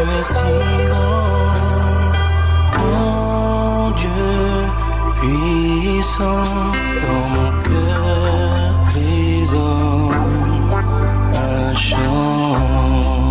es si grand, mon Dieu puissant, dans mon cœur brisant, un chant.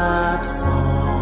up song.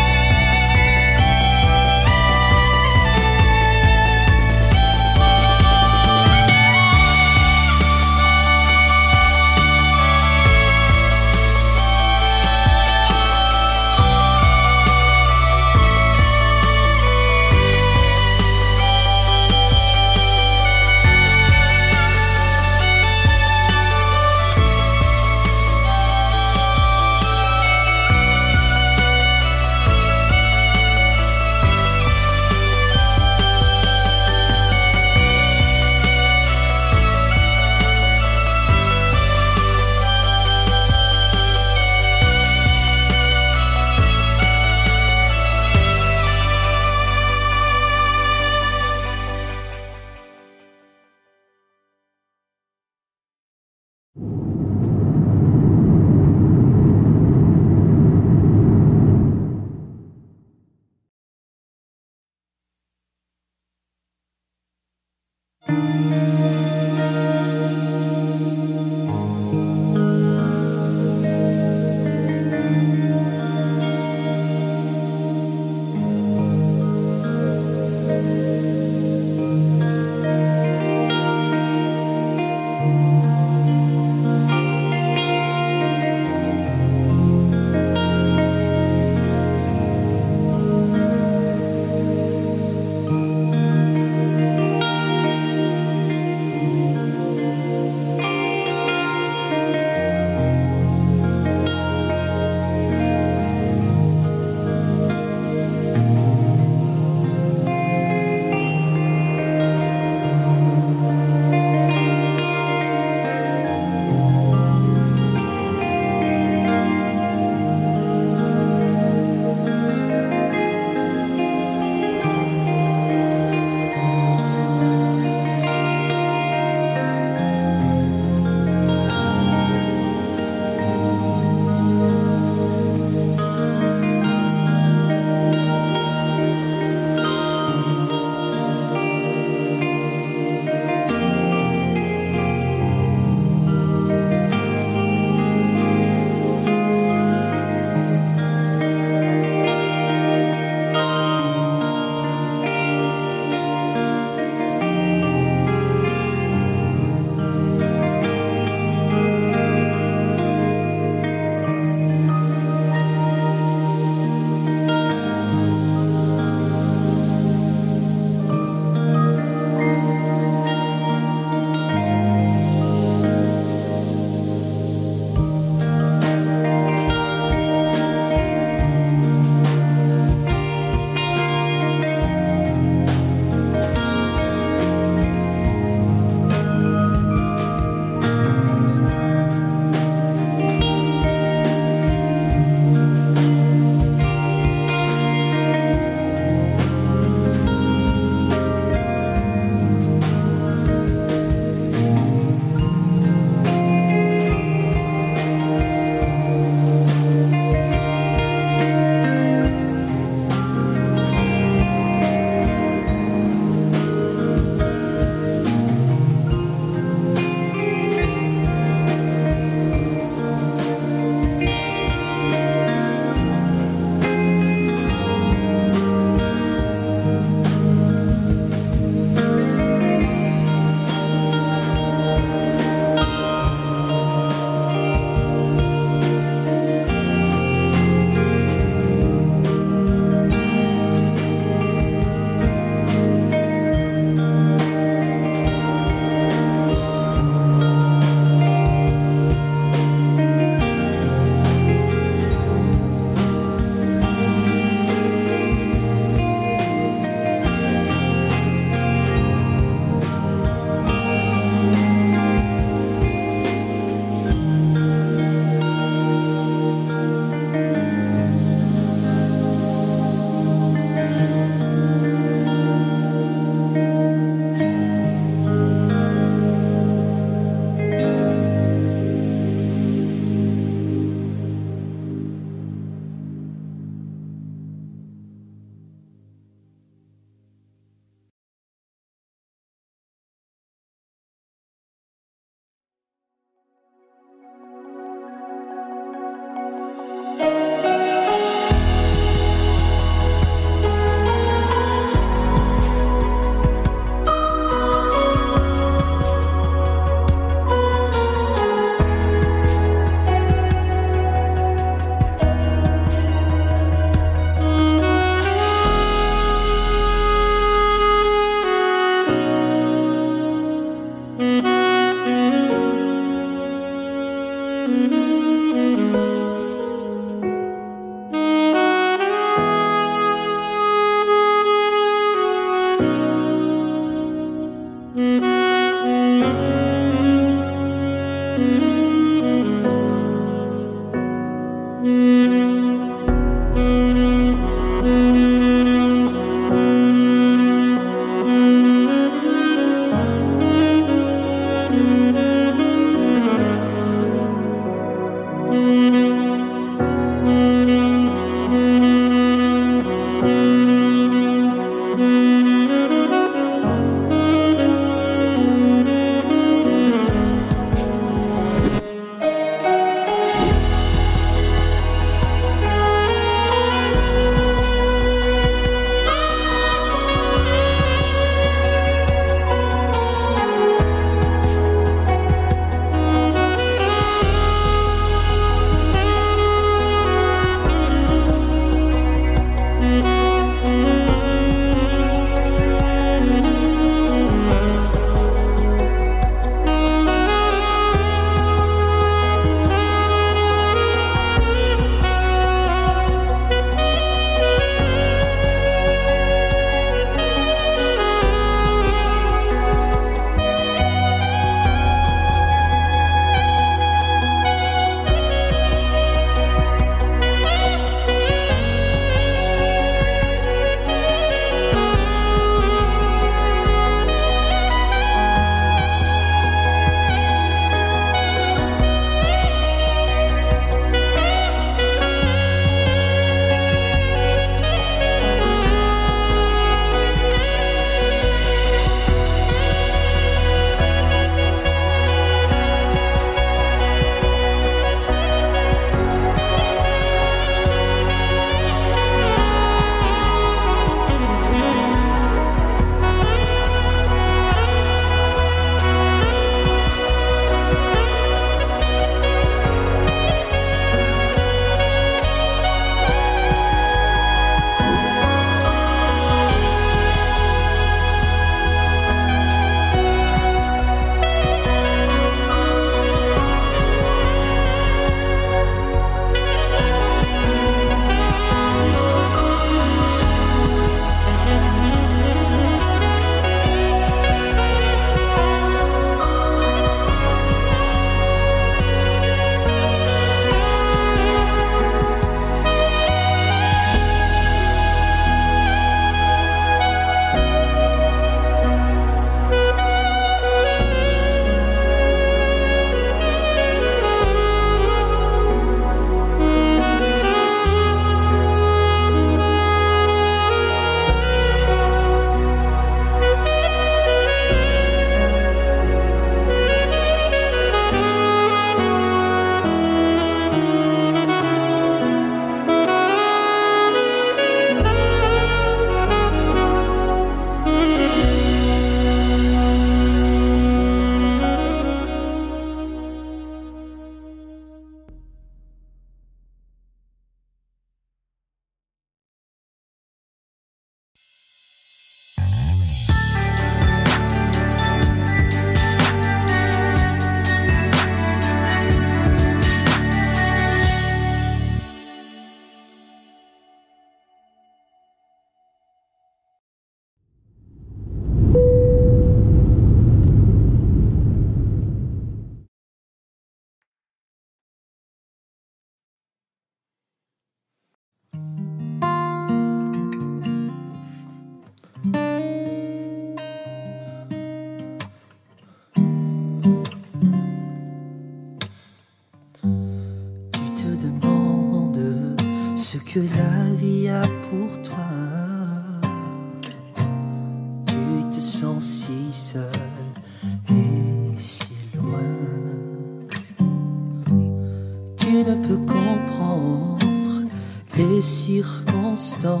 les circonstances,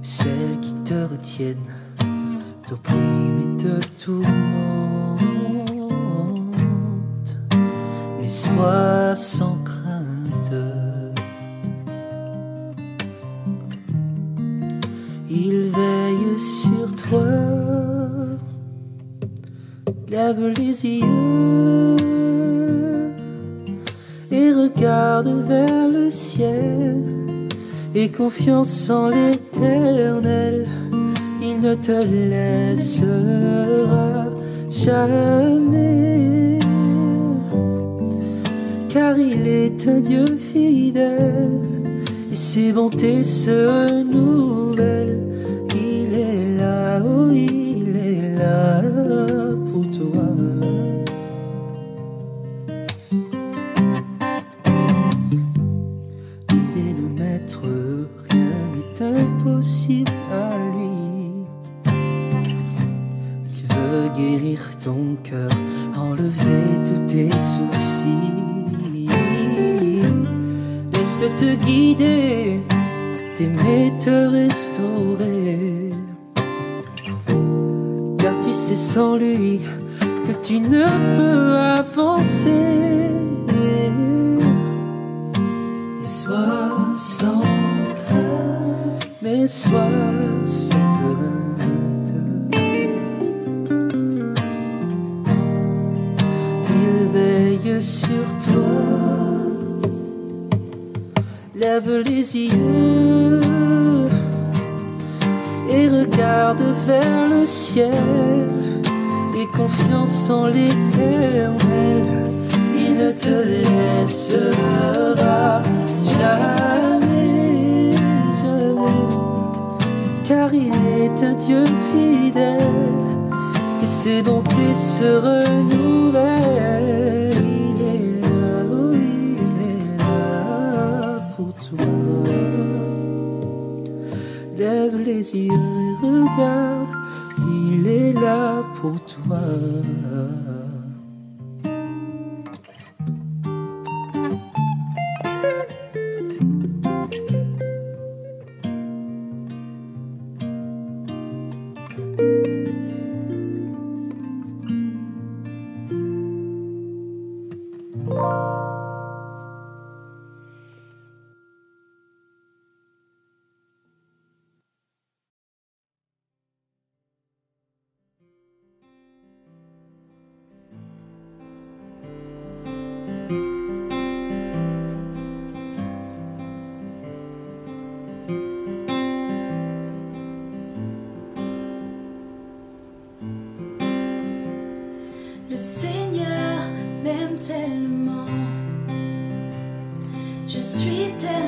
celles qui te retiennent, t'oppriment et te tourmentent. Mais sois sans crainte. Il veille sur toi, lève les yeux. Confiance en l'éternel, il ne te laissera jamais. Car il est un Dieu fidèle, et ses bontés se renouvellent. tellement, je suis tellement.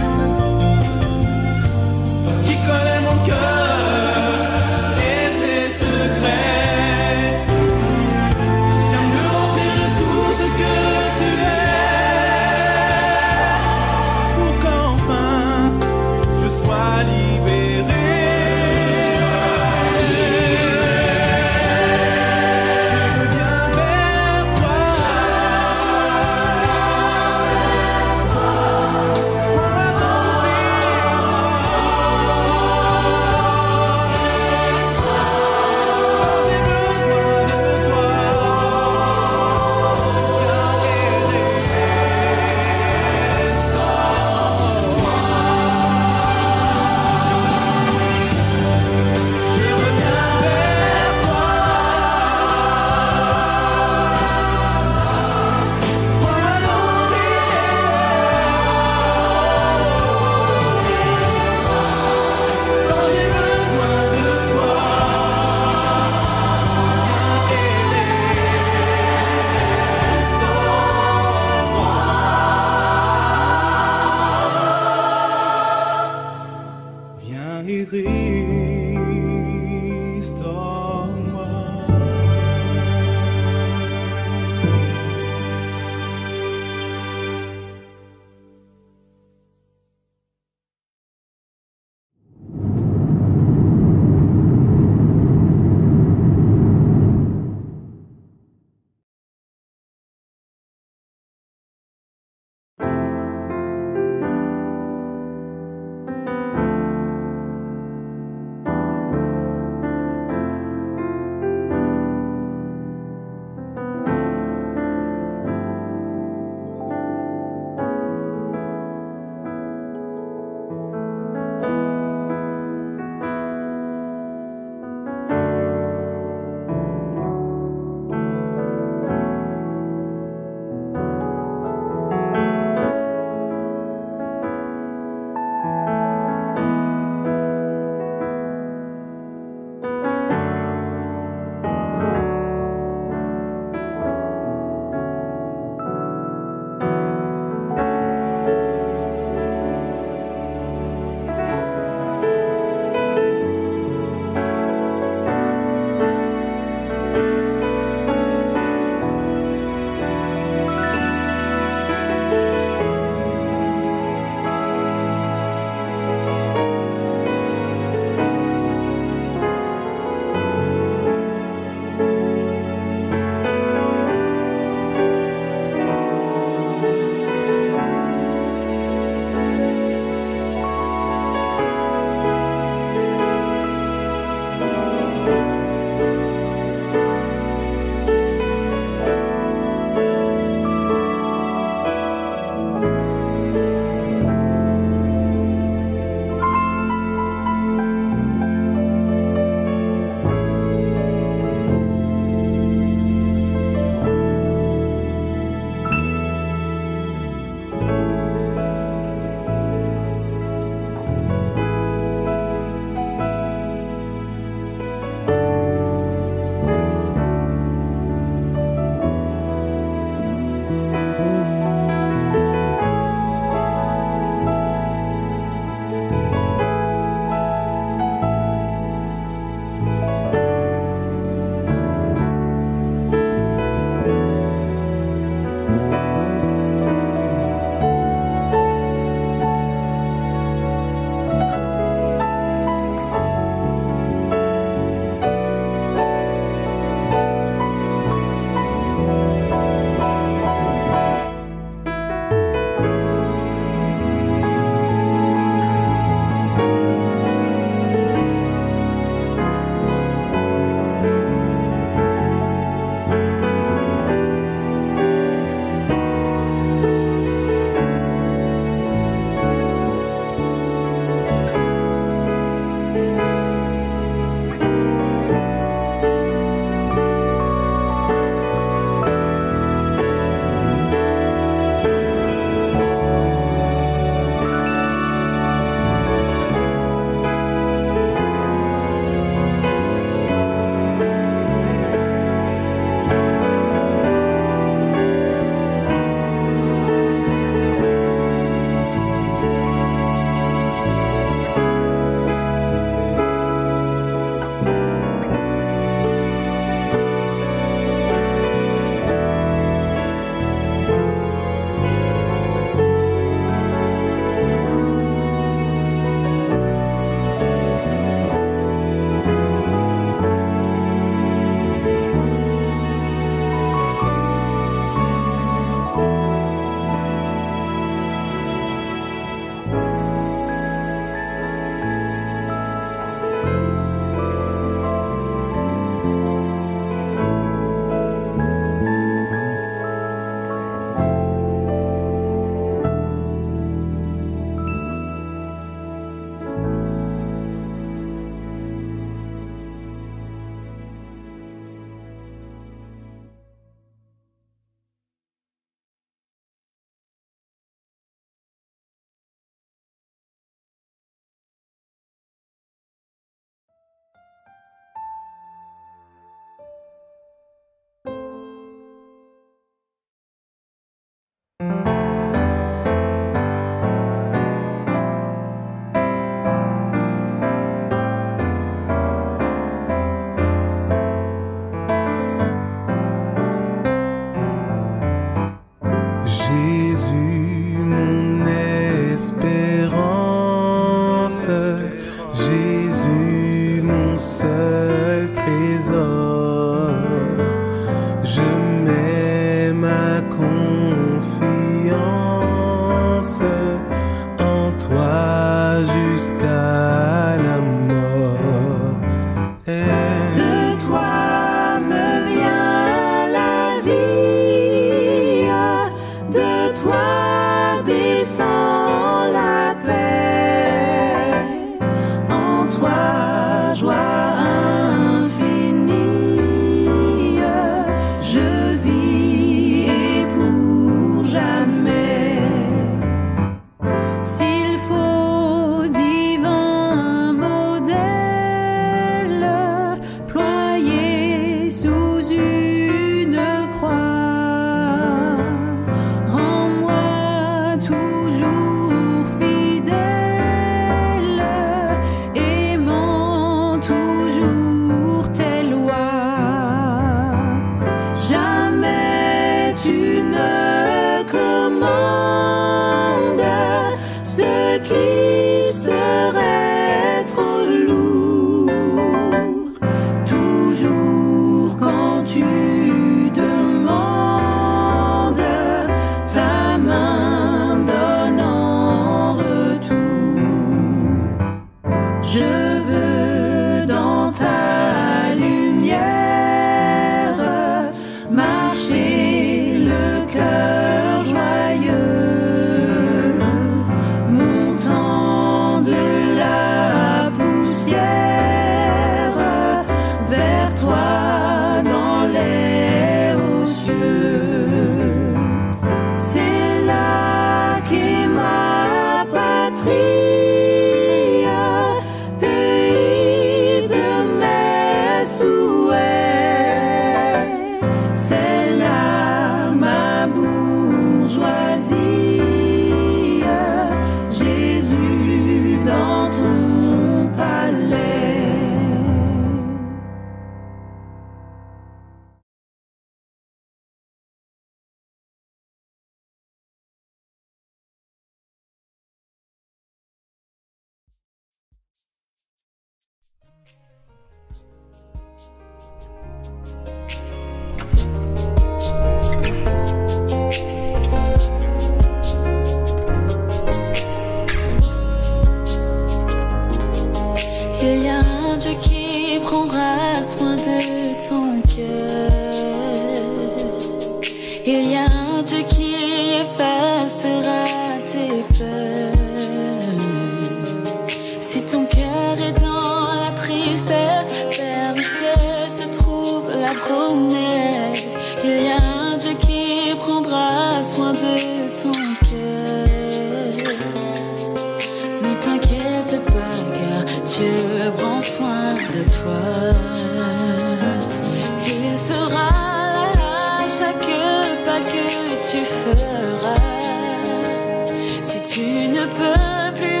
Peux plus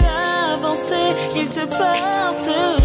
avancer, il te portera.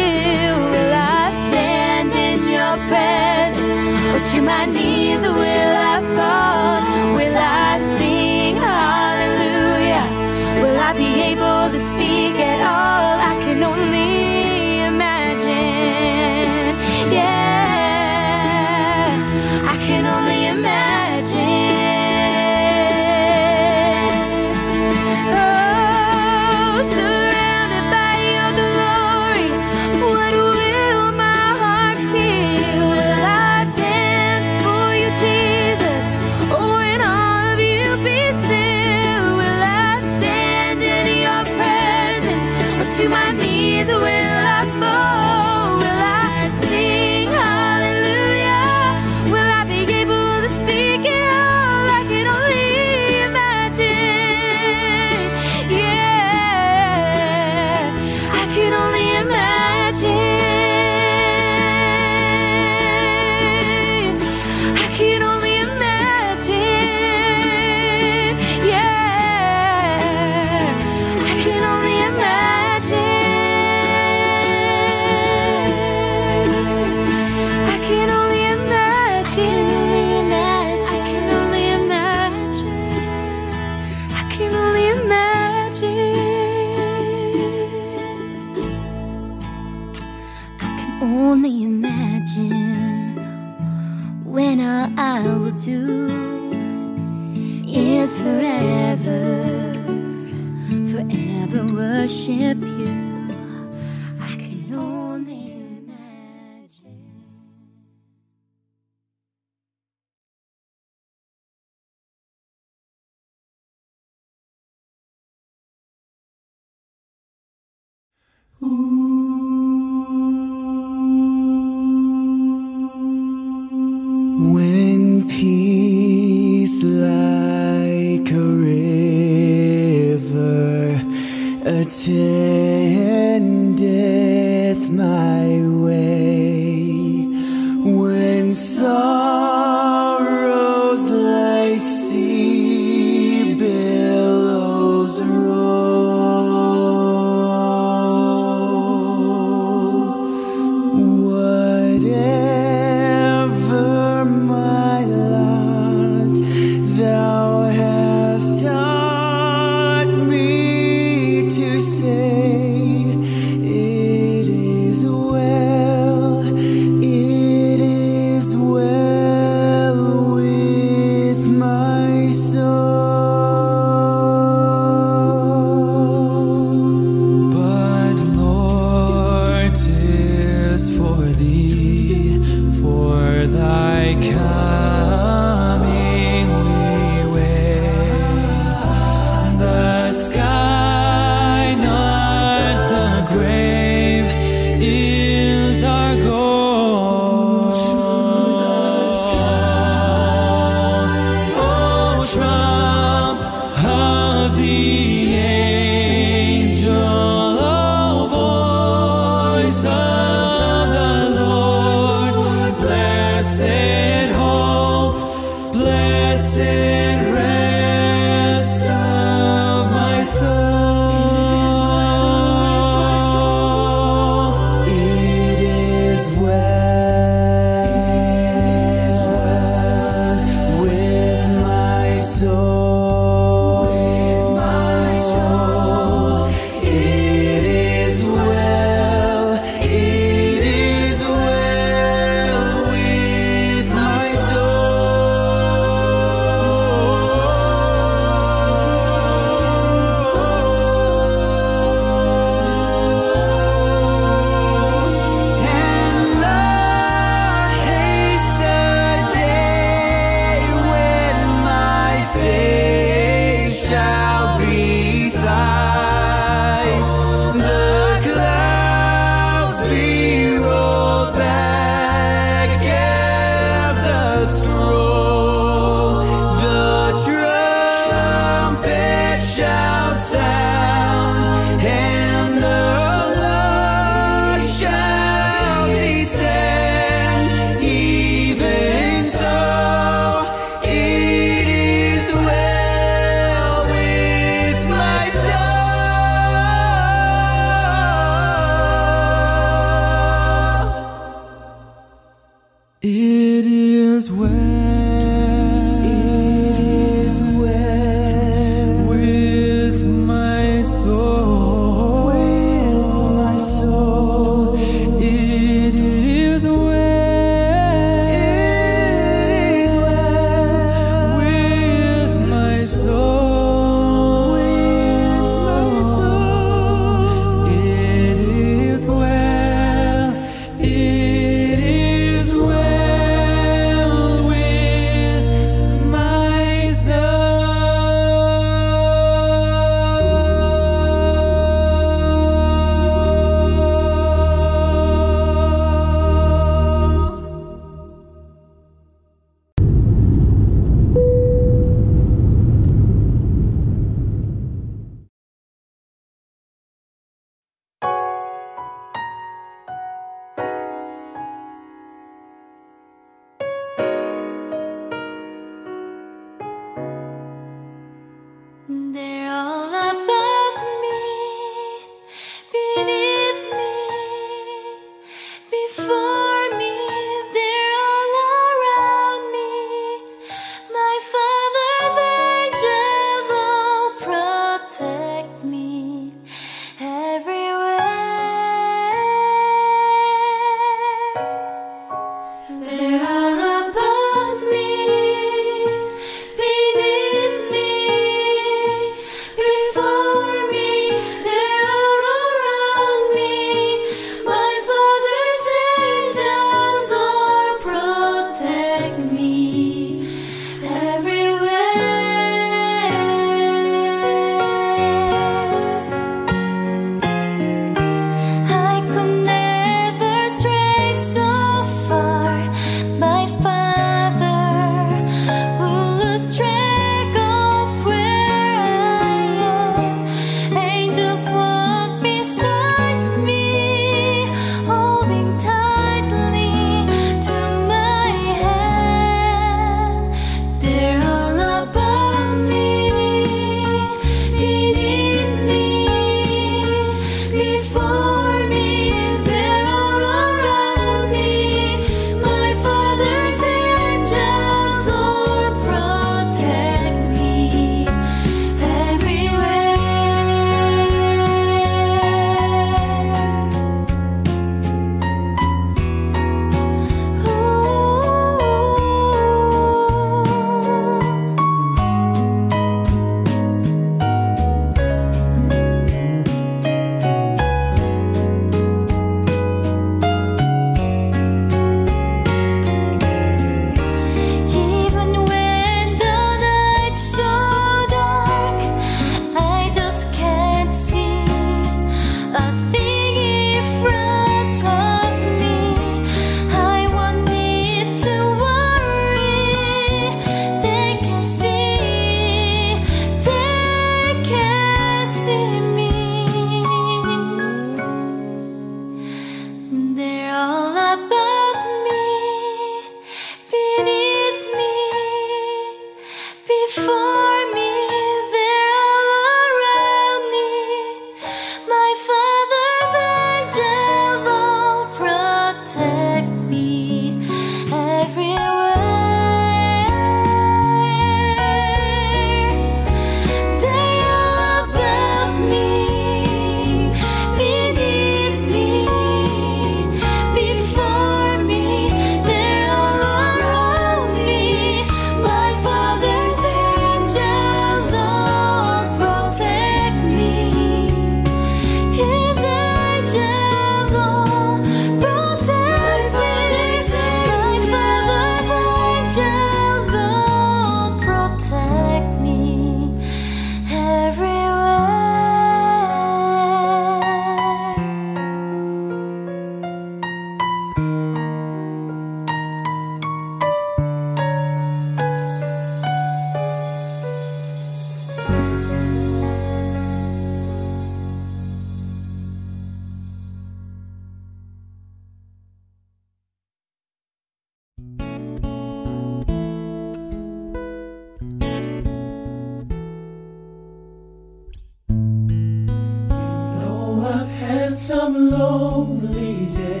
Some lonely days.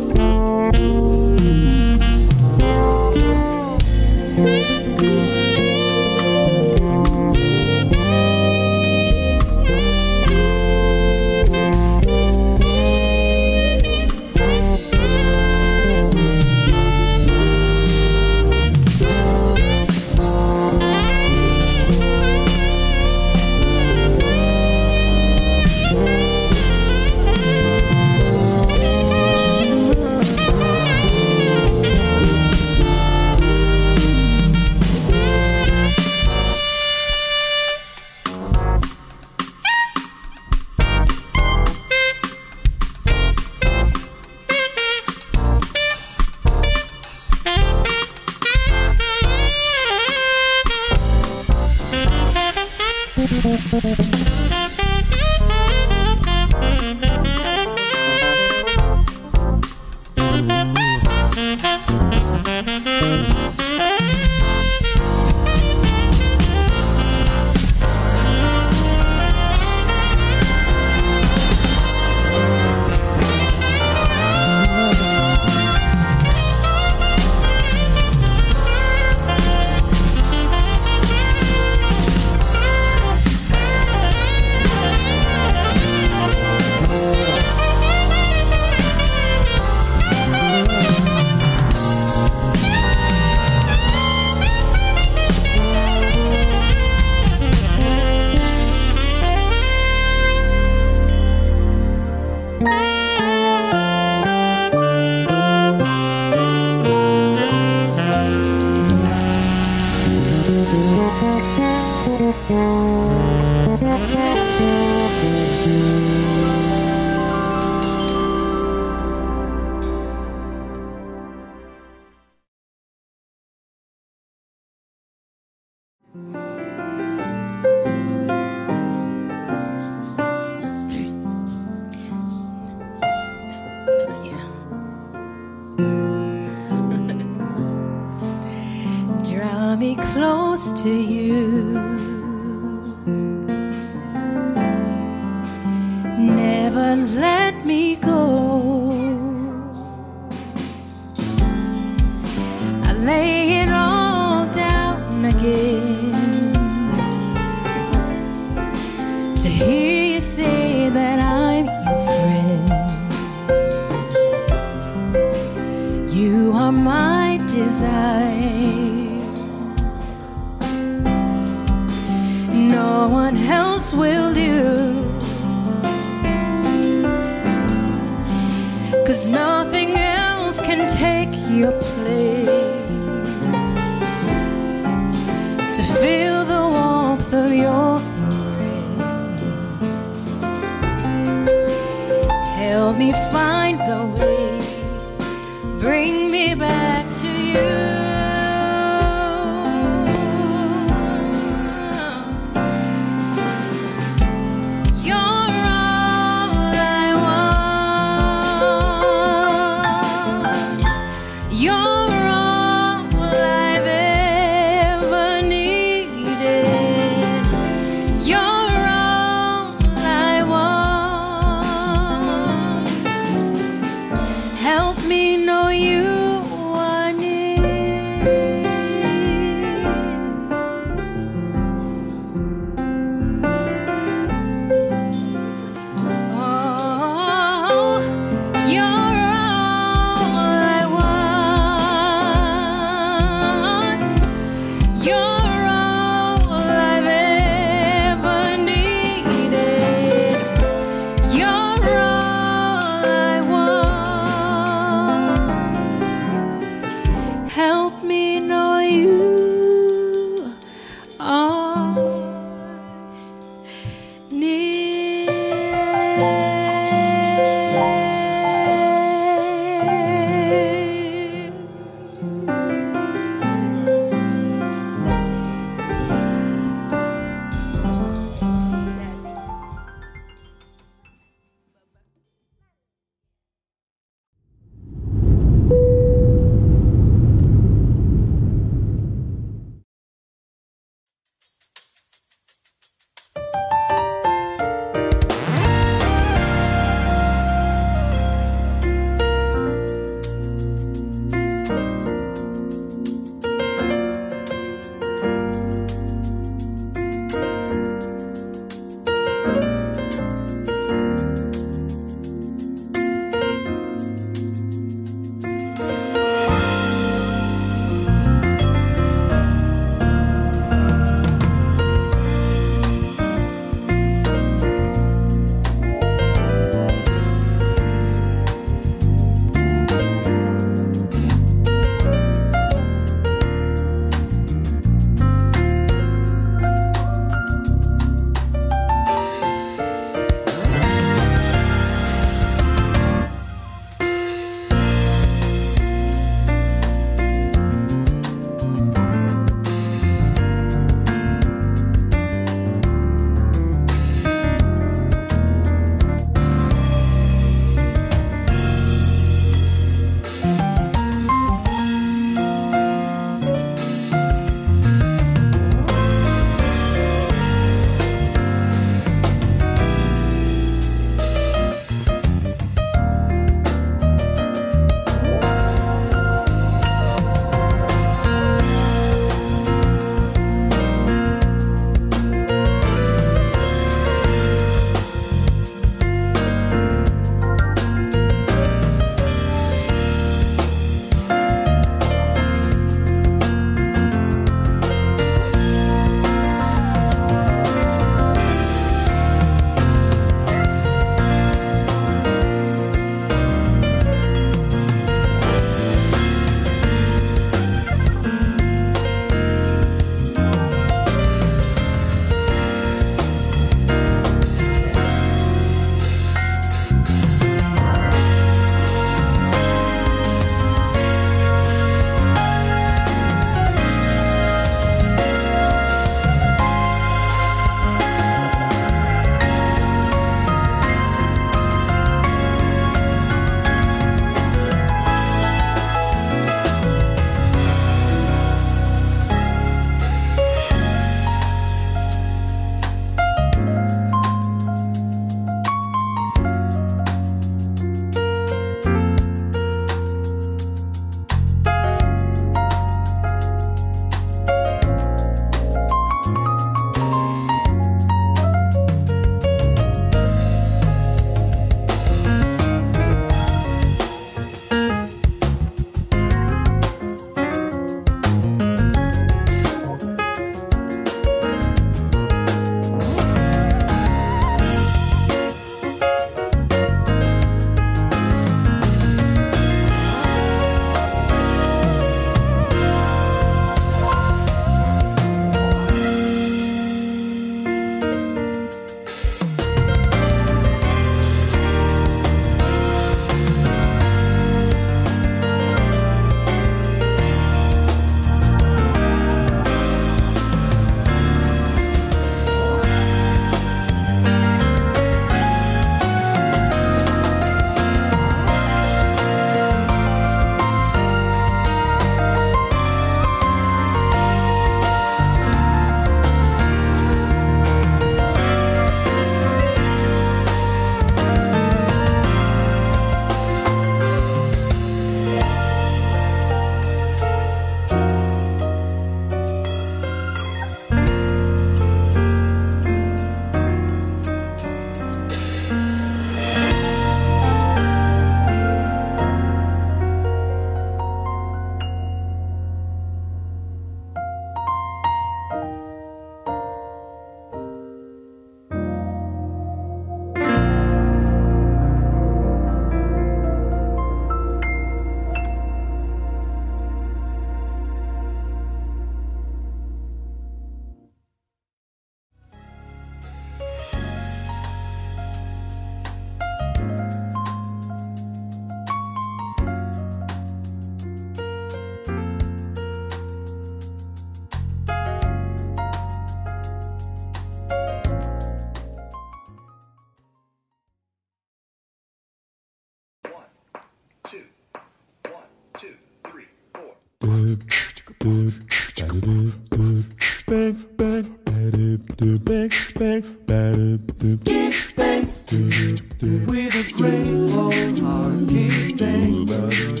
With a grateful heart, give thanks.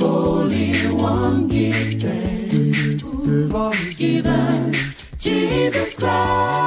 Holy One, give thanks for His given Jesus Christ.